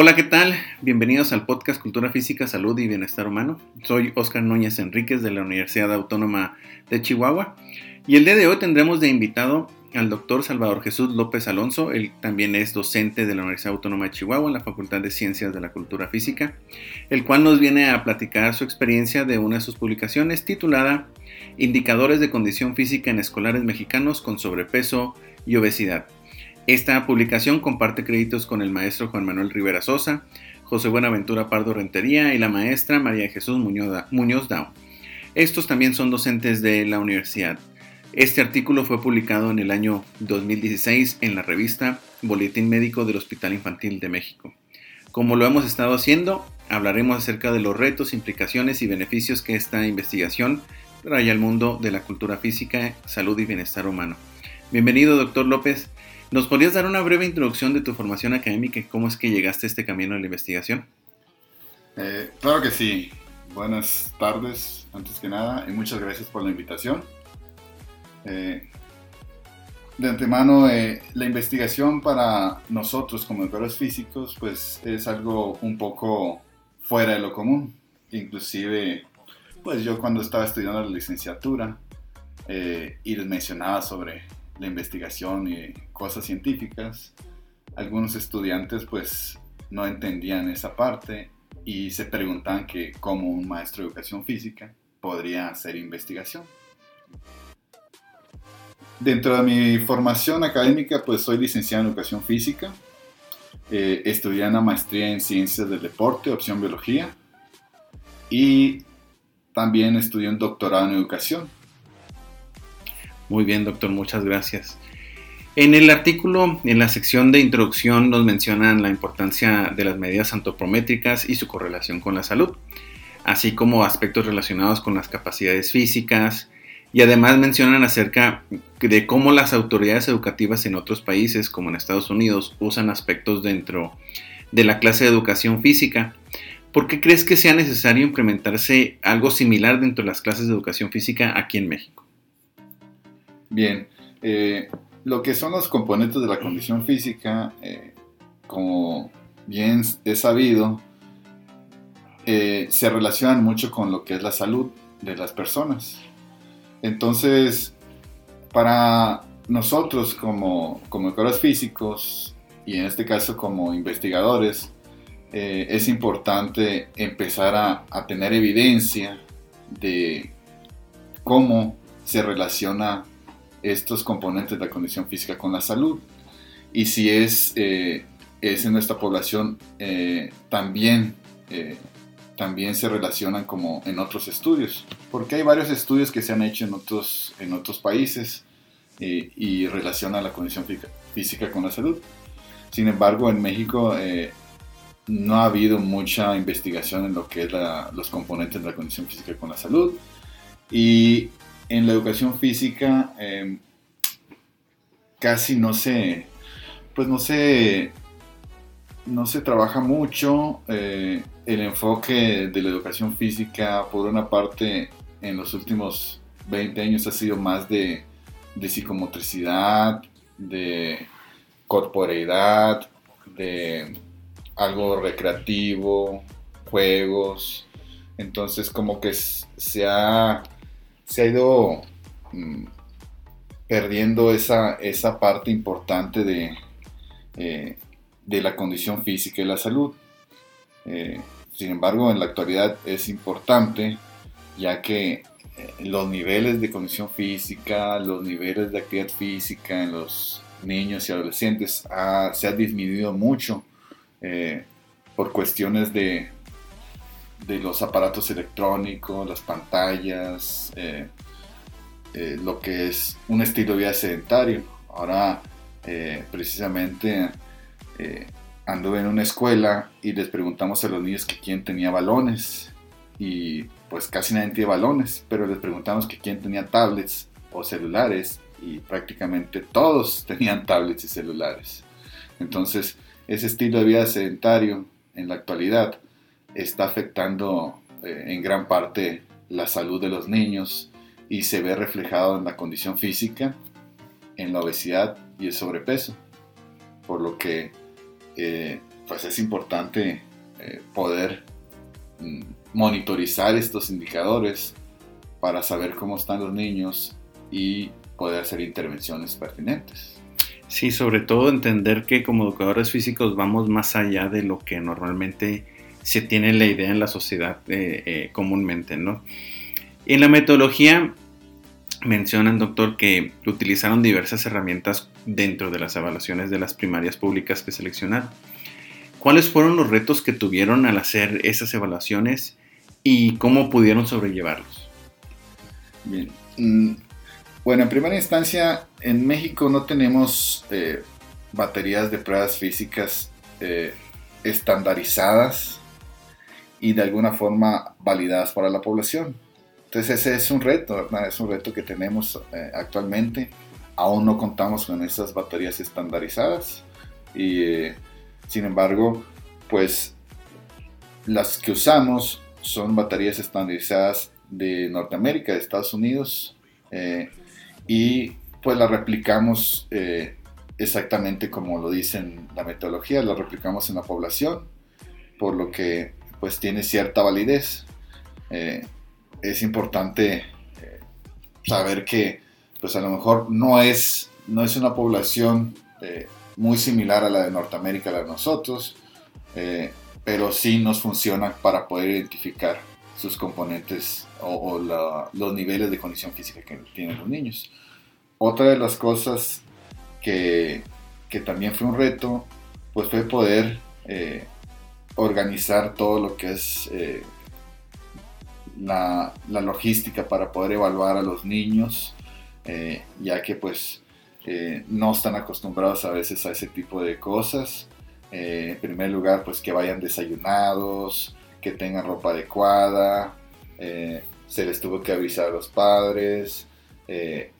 Hola, ¿qué tal? Bienvenidos al podcast Cultura Física, Salud y Bienestar Humano. Soy Oscar Núñez Enríquez de la Universidad Autónoma de Chihuahua y el día de hoy tendremos de invitado al doctor Salvador Jesús López Alonso. Él también es docente de la Universidad Autónoma de Chihuahua en la Facultad de Ciencias de la Cultura Física, el cual nos viene a platicar su experiencia de una de sus publicaciones titulada Indicadores de condición física en escolares mexicanos con sobrepeso y obesidad. Esta publicación comparte créditos con el maestro Juan Manuel Rivera Sosa, José Buenaventura Pardo Rentería y la maestra María Jesús Muñoz, Dao. Estos también son docentes de la universidad. Este artículo fue publicado en el año 2016 en la revista Boletín Médico del Hospital Infantil de México. Como lo hemos estado haciendo, hablaremos acerca de los retos, implicaciones y beneficios que esta investigación trae al mundo de la cultura física, salud y bienestar humano. Bienvenido, doctor López. ¿Nos podrías dar una breve introducción de tu formación académica y cómo es que llegaste a este camino de la investigación? Eh, claro que sí. Buenas tardes, antes que nada, y muchas gracias por la invitación. Eh, de antemano, eh, la investigación para nosotros como educadores físicos, pues es algo un poco fuera de lo común. Inclusive, pues yo cuando estaba estudiando la licenciatura eh, y les mencionaba sobre la investigación y cosas científicas, algunos estudiantes pues no entendían esa parte y se preguntaban que cómo un maestro de educación física podría hacer investigación. Dentro de mi formación académica pues soy licenciado en educación física, eh, estudié una maestría en ciencias del deporte, opción biología y también estudié un doctorado en educación. Muy bien, doctor, muchas gracias. En el artículo, en la sección de introducción, nos mencionan la importancia de las medidas antropométricas y su correlación con la salud, así como aspectos relacionados con las capacidades físicas, y además mencionan acerca de cómo las autoridades educativas en otros países, como en Estados Unidos, usan aspectos dentro de la clase de educación física. ¿Por qué crees que sea necesario implementarse algo similar dentro de las clases de educación física aquí en México? Bien, eh, lo que son los componentes de la condición física, eh, como bien es sabido, eh, se relacionan mucho con lo que es la salud de las personas. Entonces, para nosotros como, como físicos y en este caso como investigadores, eh, es importante empezar a, tener evidencia de cómo se relaciona estos componentes de la condición física con la salud. Y si es, eh, es en nuestra población, eh, también, también se relacionan como en otros estudios. Porque hay varios estudios que se han hecho en otros, en otros países eh, y relacionan la condición fí- física con la salud. Sin embargo, en México eh, no ha habido mucha investigación en lo que es los componentes de la condición física con la salud. Y en la educación física eh, casi no se, pues no se, no se trabaja mucho. eh, el enfoque de la educación física, por una parte, en los últimos 20 años ha sido más de, de psicomotricidad, de corporeidad, de algo recreativo, juegos. Entonces como que se ha, se ha ido mm, perdiendo esa, esa parte importante de, eh, de la condición física y la salud. Eh, sin embargo, en la actualidad es importante ya que eh, los niveles de condición física, los niveles de actividad física en los niños y adolescentes se ha disminuido mucho eh, por cuestiones de, de los aparatos electrónicos, las pantallas, lo que es un estilo de vida sedentario. Ahora, precisamente, eh, anduve en una escuela y les preguntamos a los niños que quién tenía balones y pues casi nadie tiene balones, pero les preguntamos que quién tenía tablets o celulares y prácticamente todos tenían tablets y celulares. Entonces, ese estilo de vida sedentario en la actualidad está afectando eh, en gran parte la salud de los niños y se ve reflejado en la condición física, en la obesidad y el sobrepeso. Por lo que eh, pues es importante eh, poder mm, monitorizar estos indicadores para saber cómo están los niños y poder hacer intervenciones pertinentes. Sí, sobre todo entender que como educadores físicos vamos más allá de lo que normalmente se tiene la idea en la sociedad eh, eh, comúnmente, ¿no? En la metodología mencionan, doctor, que utilizaron diversas herramientas dentro de las evaluaciones de las primarias públicas que seleccionaron. ¿Cuáles fueron los retos que tuvieron al hacer esas evaluaciones y cómo pudieron sobrellevarlos? Bien. Mm, bueno, en primera instancia, en México no tenemos eh, baterías de pruebas físicas eh, estandarizadas y de alguna forma validadas para la población. Entonces ese es un reto. Es un reto que tenemos eh, actualmente. Aún no contamos con esas baterías estandarizadas y sin embargo, pues las que usamos son baterías estandarizadas de Norteamérica, de Estados Unidos, eh, y pues las replicamos eh, exactamente como lo dice en la metodología, las replicamos en la población, por lo que pues tiene cierta validez. Eh, es importante saber que pues a lo mejor no es, no es una población muy similar a la de Norteamérica, la de nosotros, eh, pero sí nos funciona para poder identificar sus componentes o, los niveles de condición física que tienen los niños. Otra de las cosas que, que también fue un reto, pues fue poder eh, organizar todo lo que es eh, la, logística para poder evaluar a los niños, ya que pues no están acostumbrados a veces a ese tipo de cosas. Eh, en primer lugar, pues que vayan desayunados, que tengan ropa adecuada, eh, se les tuvo que avisar a los padres, eh,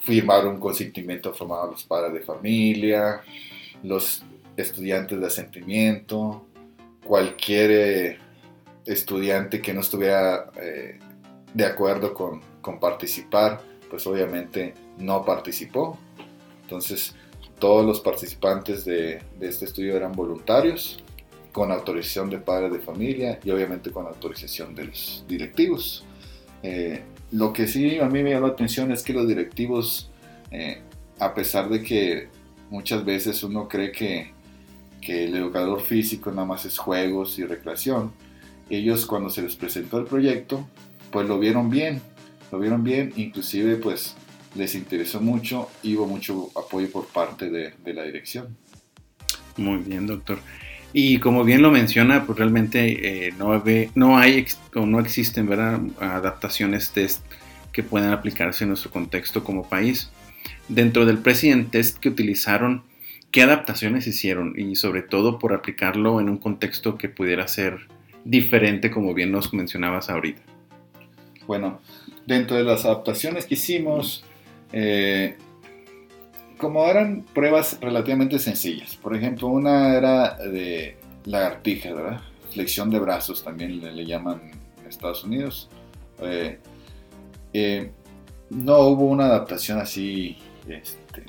firmar un consentimiento formado a los padres de familia, los estudiantes de asentimiento, cualquier estudiante que no estuviera de acuerdo con, con participar, pues obviamente no participó. Entonces, todos los participantes de, este estudio eran voluntarios, con autorización de padres de familia y obviamente con autorización de los directivos. Eh, lo que sí a mí me llamó la atención es que los directivos, eh, a pesar de que muchas veces uno cree que, que el educador físico nada más es juegos y recreación, ellos cuando se les presentó el proyecto, pues lo vieron bien, lo vieron bien, inclusive pues les interesó mucho y hubo mucho apoyo por parte de, la dirección. Muy bien, doctor. Y como bien lo menciona, pues realmente eh, no, no hay o no existen ¿verdad? adaptaciones test que puedan aplicarse en nuestro contexto como país. Dentro del President Test que utilizaron, ¿qué adaptaciones hicieron? Y sobre todo por aplicarlo en un contexto que pudiera ser diferente, como bien nos mencionabas ahorita. Bueno, dentro de las adaptaciones que hicimos, eh, como eran pruebas relativamente sencillas, por ejemplo, una era de lagartija, ¿verdad? Flexión de brazos también le, llaman en Estados Unidos. Eh, eh, no hubo una adaptación así, este,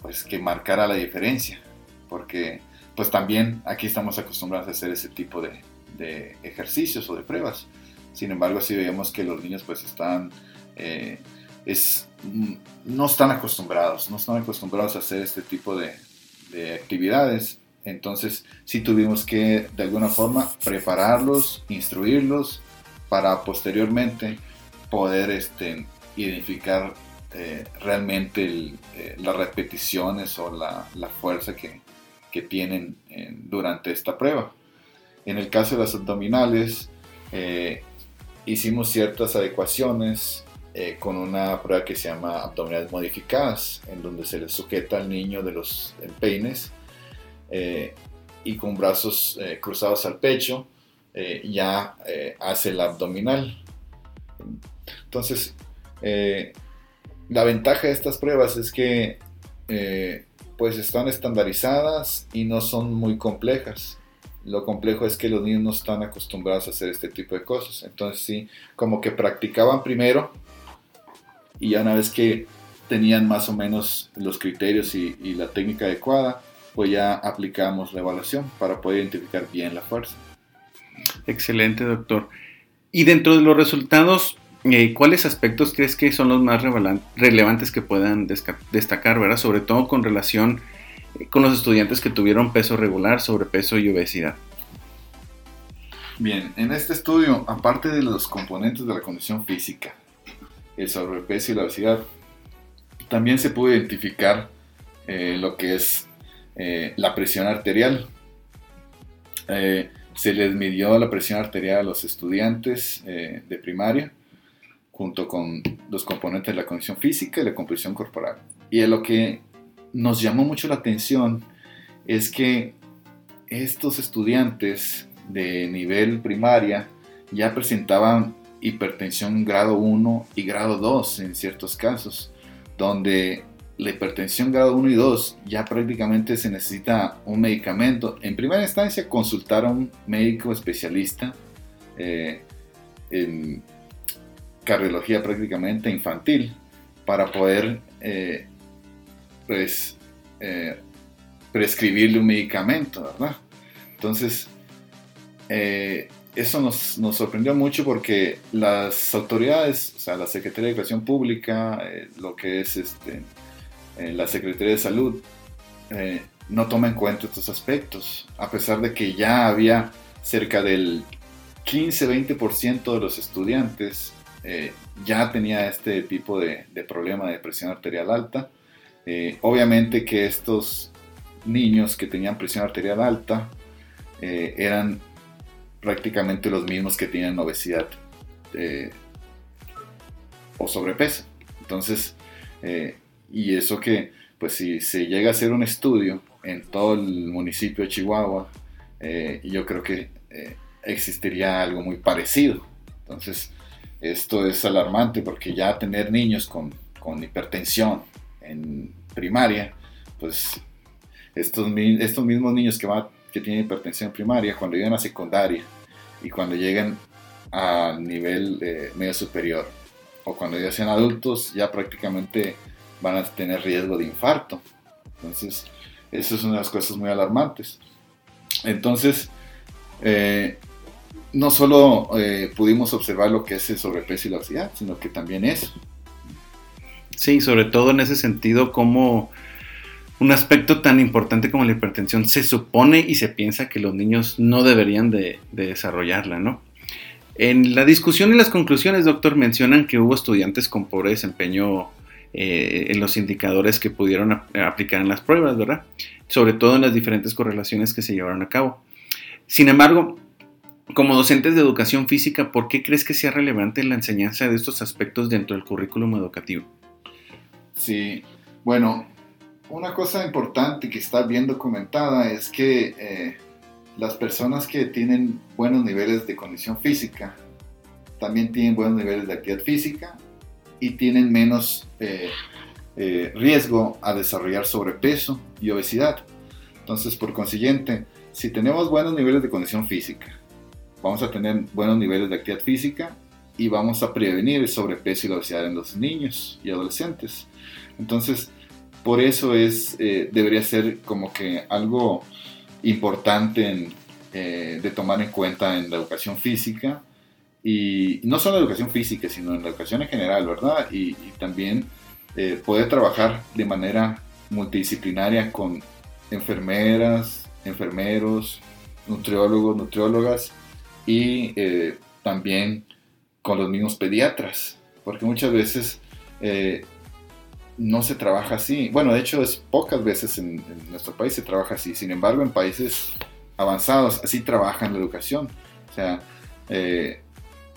pues que marcara la diferencia, porque pues también aquí estamos acostumbrados a hacer ese tipo de, de ejercicios o de pruebas. Sin embargo, sí veíamos que los niños pues están es, mm, no están acostumbrados, no están acostumbrados a hacer este tipo de, actividades. Entonces sí tuvimos que de alguna forma prepararlos, instruirlos para posteriormente poder este, identificar eh, realmente eh, las repeticiones o la, fuerza que, tienen eh, durante esta prueba. En el caso de las abdominales, hicimos ciertas adecuaciones eh, con una prueba que se llama abdominales modificadas, en donde se le sujeta al niño de los empeines eh, y con brazos eh, cruzados al pecho ya hace el abdominal. Entonces, la ventaja de estas pruebas es que pues están estandarizadas y no son muy complejas. Lo complejo es que los niños no están acostumbrados a hacer este tipo de cosas. Entonces sí, como que practicaban primero y ya una vez que tenían más o menos los criterios y, y la técnica adecuada, pues ya aplicamos la evaluación para poder identificar bien la fuerza. Excelente, doctor. Y dentro de los resultados, eh, ¿cuáles aspectos crees que son los más relevantes que puedan destacar, ¿verdad? Sobre todo con relación eh, con los estudiantes que tuvieron peso regular, sobrepeso y obesidad. Bien, en este estudio, aparte de los componentes de la condición física, el sobrepeso y la obesidad, también se pudo identificar eh, lo que es la presión arterial se les midió la presión arterial a los estudiantes de primaria, junto con los componentes de la condición física y la composición corporal. Y lo que nos llamó mucho la atención es que estos estudiantes de nivel primaria ya presentaban hipertensión grado 1 y grado 2 en ciertos casos, donde la hipertensión grado 1 y 2 ya prácticamente se necesita un medicamento. En primera instancia, consultar a un médico especialista eh, cardiología prácticamente infantil para poder eh, pues, eh, prescribirle un medicamento, ¿verdad? Entonces, eso nos, nos, sorprendió mucho porque las autoridades, o sea, la Secretaría de Educación Pública, lo que es este, eh, la Secretaría de Salud eh, no toma en cuenta estos aspectos, a pesar de que ya había cerca del 15-20% de los estudiantes eh, ya tenía este tipo de, problema de presión arterial alta. obviamente que estos niños que tenían presión arterial alta eran prácticamente los mismos que tienen obesidad o sobrepeso. Entonces, y eso que, pues si se llega a hacer un estudio en todo el municipio de Chihuahua, eh, yo creo que eh, existiría algo muy parecido. Entonces, esto es alarmante porque ya tener niños con, con hipertensión en primaria, pues estos, estos mismos niños que, va, que tienen hipertensión en primaria, cuando llegan a secundaria y cuando llegan al nivel eh, medio superior, o cuando ya sean adultos, ya prácticamente van a tener riesgo de infarto. Entonces, eso es una de las cosas muy alarmantes. Entonces, eh, no solo eh, pudimos observar lo que es el sobrepeso y la obesidad, sino que también eso. Sí, sobre todo en ese sentido, como un aspecto tan importante como la hipertensión se supone y se piensa que los niños no deberían de, de desarrollarla, ¿no? En la discusión y las conclusiones, doctor, mencionan que hubo estudiantes con pobre desempeño eh, en los indicadores que pudieron aplicar en las pruebas, ¿verdad? Sobre todo en las diferentes correlaciones que se llevaron a cabo. Sin embargo, como docentes de educación física, ¿por qué crees que sea relevante la enseñanza de estos aspectos dentro del currículum educativo? Sí, bueno, una cosa importante que está bien documentada es que eh, las personas que tienen buenos niveles de condición física también tienen buenos niveles de actividad física y tienen menos eh, eh, riesgo a desarrollar sobrepeso y obesidad. Entonces, por consiguiente, si tenemos buenos niveles de condición física, vamos a tener buenos niveles de actividad física y vamos a prevenir el sobrepeso y la obesidad en los niños y adolescentes. Entonces, por eso es, eh, debería ser como que algo importante de tomar en cuenta en la educación física y no solo en la educación física, sino en la educación en general, ¿verdad? Y, también eh, poder trabajar de manera multidisciplinaria con enfermeras, enfermeros, nutriólogos, nutriólogas y eh, también con los mismos pediatras, porque muchas veces eh, no se trabaja así. Bueno, de hecho es pocas veces en, en, nuestro país se trabaja así. Sin embargo, en países avanzados así trabajan la educación. O sea,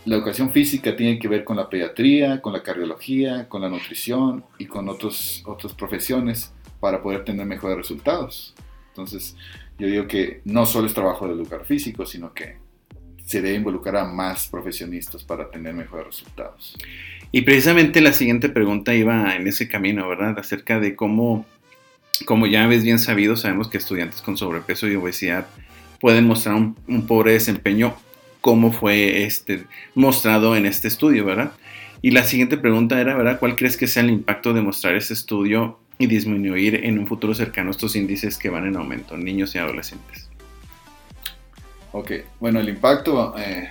la educación física tiene que ver con la pediatría, con la cardiología, con la nutrición y con otros, otras profesiones para poder tener mejores resultados. Entonces, yo digo que no solo es trabajo de educar físico, sino que se debe involucrar a más profesionistas para tener mejores resultados. Y precisamente la siguiente pregunta iba en ese camino, ¿verdad? Acerca de cómo, como ya ves bien sabido, sabemos que estudiantes con sobrepeso y obesidad pueden mostrar un, pobre desempeño como fue este, mostrado en este estudio, ¿verdad? Y la siguiente pregunta era, ¿verdad? ¿Cuál crees que sea el impacto de mostrar este estudio y disminuir en un futuro cercano estos índices que van en aumento en niños y adolescentes? Ok, bueno, el impacto eh,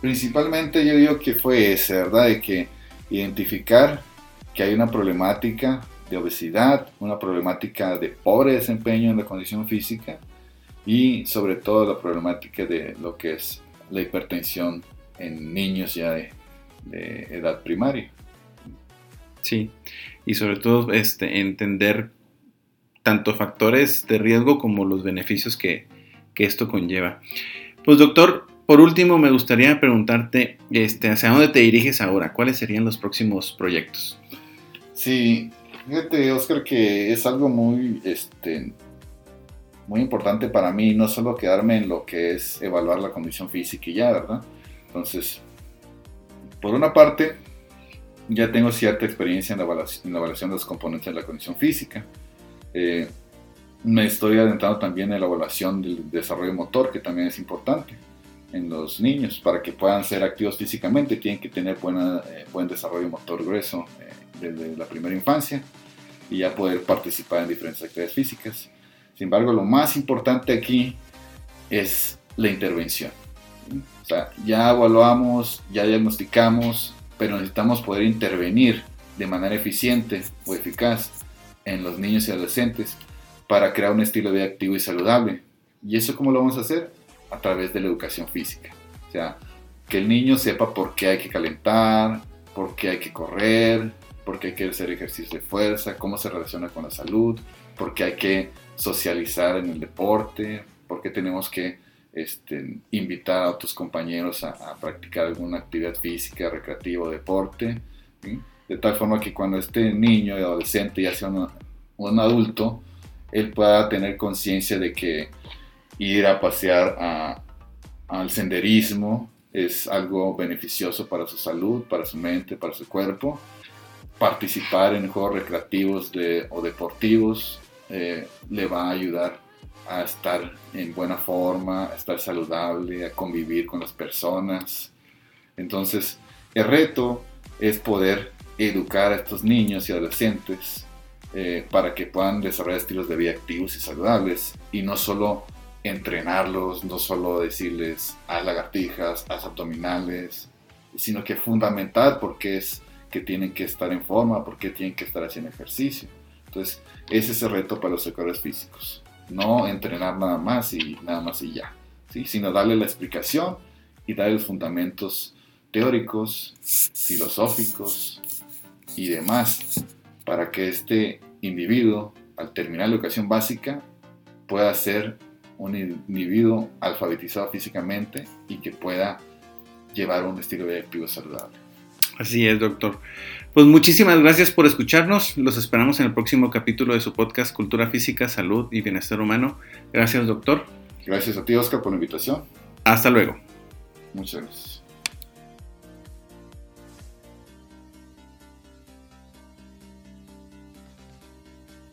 principalmente yo digo que fue ese, ¿verdad? De que identificar que hay una problemática de obesidad, una problemática de pobre desempeño en la condición física y sobre todo la problemática de lo que es la hipertensión en niños ya de, de edad primaria. Sí, y sobre todo este, entender tanto factores de riesgo como los beneficios que, que esto conlleva. Pues doctor, por último me gustaría preguntarte este, hacia dónde te diriges ahora, cuáles serían los próximos proyectos. Sí, fíjate Oscar que es algo muy, este, muy importante para mí, no solo quedarme en lo que es evaluar la condición física y ya, ¿verdad? Entonces, por una parte, ya tengo cierta experiencia en la evaluación, de los componentes de la condición física. Eh, me estoy adentrando también en la evaluación del desarrollo motor, que también es importante en los niños. Para que puedan ser activos físicamente, tienen que tener buena, eh, buen desarrollo motor grueso eh, desde la primera infancia y ya poder participar en diferentes actividades físicas. Sin embargo, lo más importante aquí es la intervención. O sea, ya evaluamos, ya diagnosticamos, pero necesitamos poder intervenir de manera eficiente o eficaz en los niños y adolescentes para crear un estilo de vida activo y saludable. ¿Y eso cómo lo vamos a hacer? A través de la educación física. O sea, que el niño sepa por qué hay que calentar, por qué hay que correr, por qué hay que hacer ejercicio de fuerza, cómo se relaciona con la salud, por qué hay que socializar en el deporte, por qué tenemos que este, invitar a otros compañeros a, practicar alguna actividad física, recreativa o deporte, de tal forma que cuando este niño y adolescente ya sea un adulto, él pueda tener conciencia de que ir a pasear al senderismo es algo beneficioso para su salud, para su mente, para su cuerpo. Participar en juegos recreativos o deportivos eh, le va a ayudar a estar en buena forma, a estar saludable, a convivir con las personas. Entonces, el reto es poder educar a estos niños y adolescentes eh, para que puedan desarrollar estilos de vida activos y saludables y no solo entrenarlos, no solo decirles haz lagartijas, haz abdominales, sino que fundamental porque es que tienen que estar en forma, porque tienen que estar haciendo ejercicio. Entonces, ese es el reto para los educadores físicos no entrenar nada más y nada más y ya, ¿sí? sino darle la explicación y darle los fundamentos teóricos, filosóficos y demás para que este individuo, al terminar la educación básica, pueda ser un individuo alfabetizado físicamente y que pueda llevar un estilo de vida activo saludable. Así es, doctor. Pues muchísimas gracias por escucharnos. Los esperamos en el próximo capítulo de su podcast Cultura Física, Salud y Bienestar Humano. Gracias, doctor. Gracias a ti, Oscar, por la invitación. Hasta luego. Muchas gracias.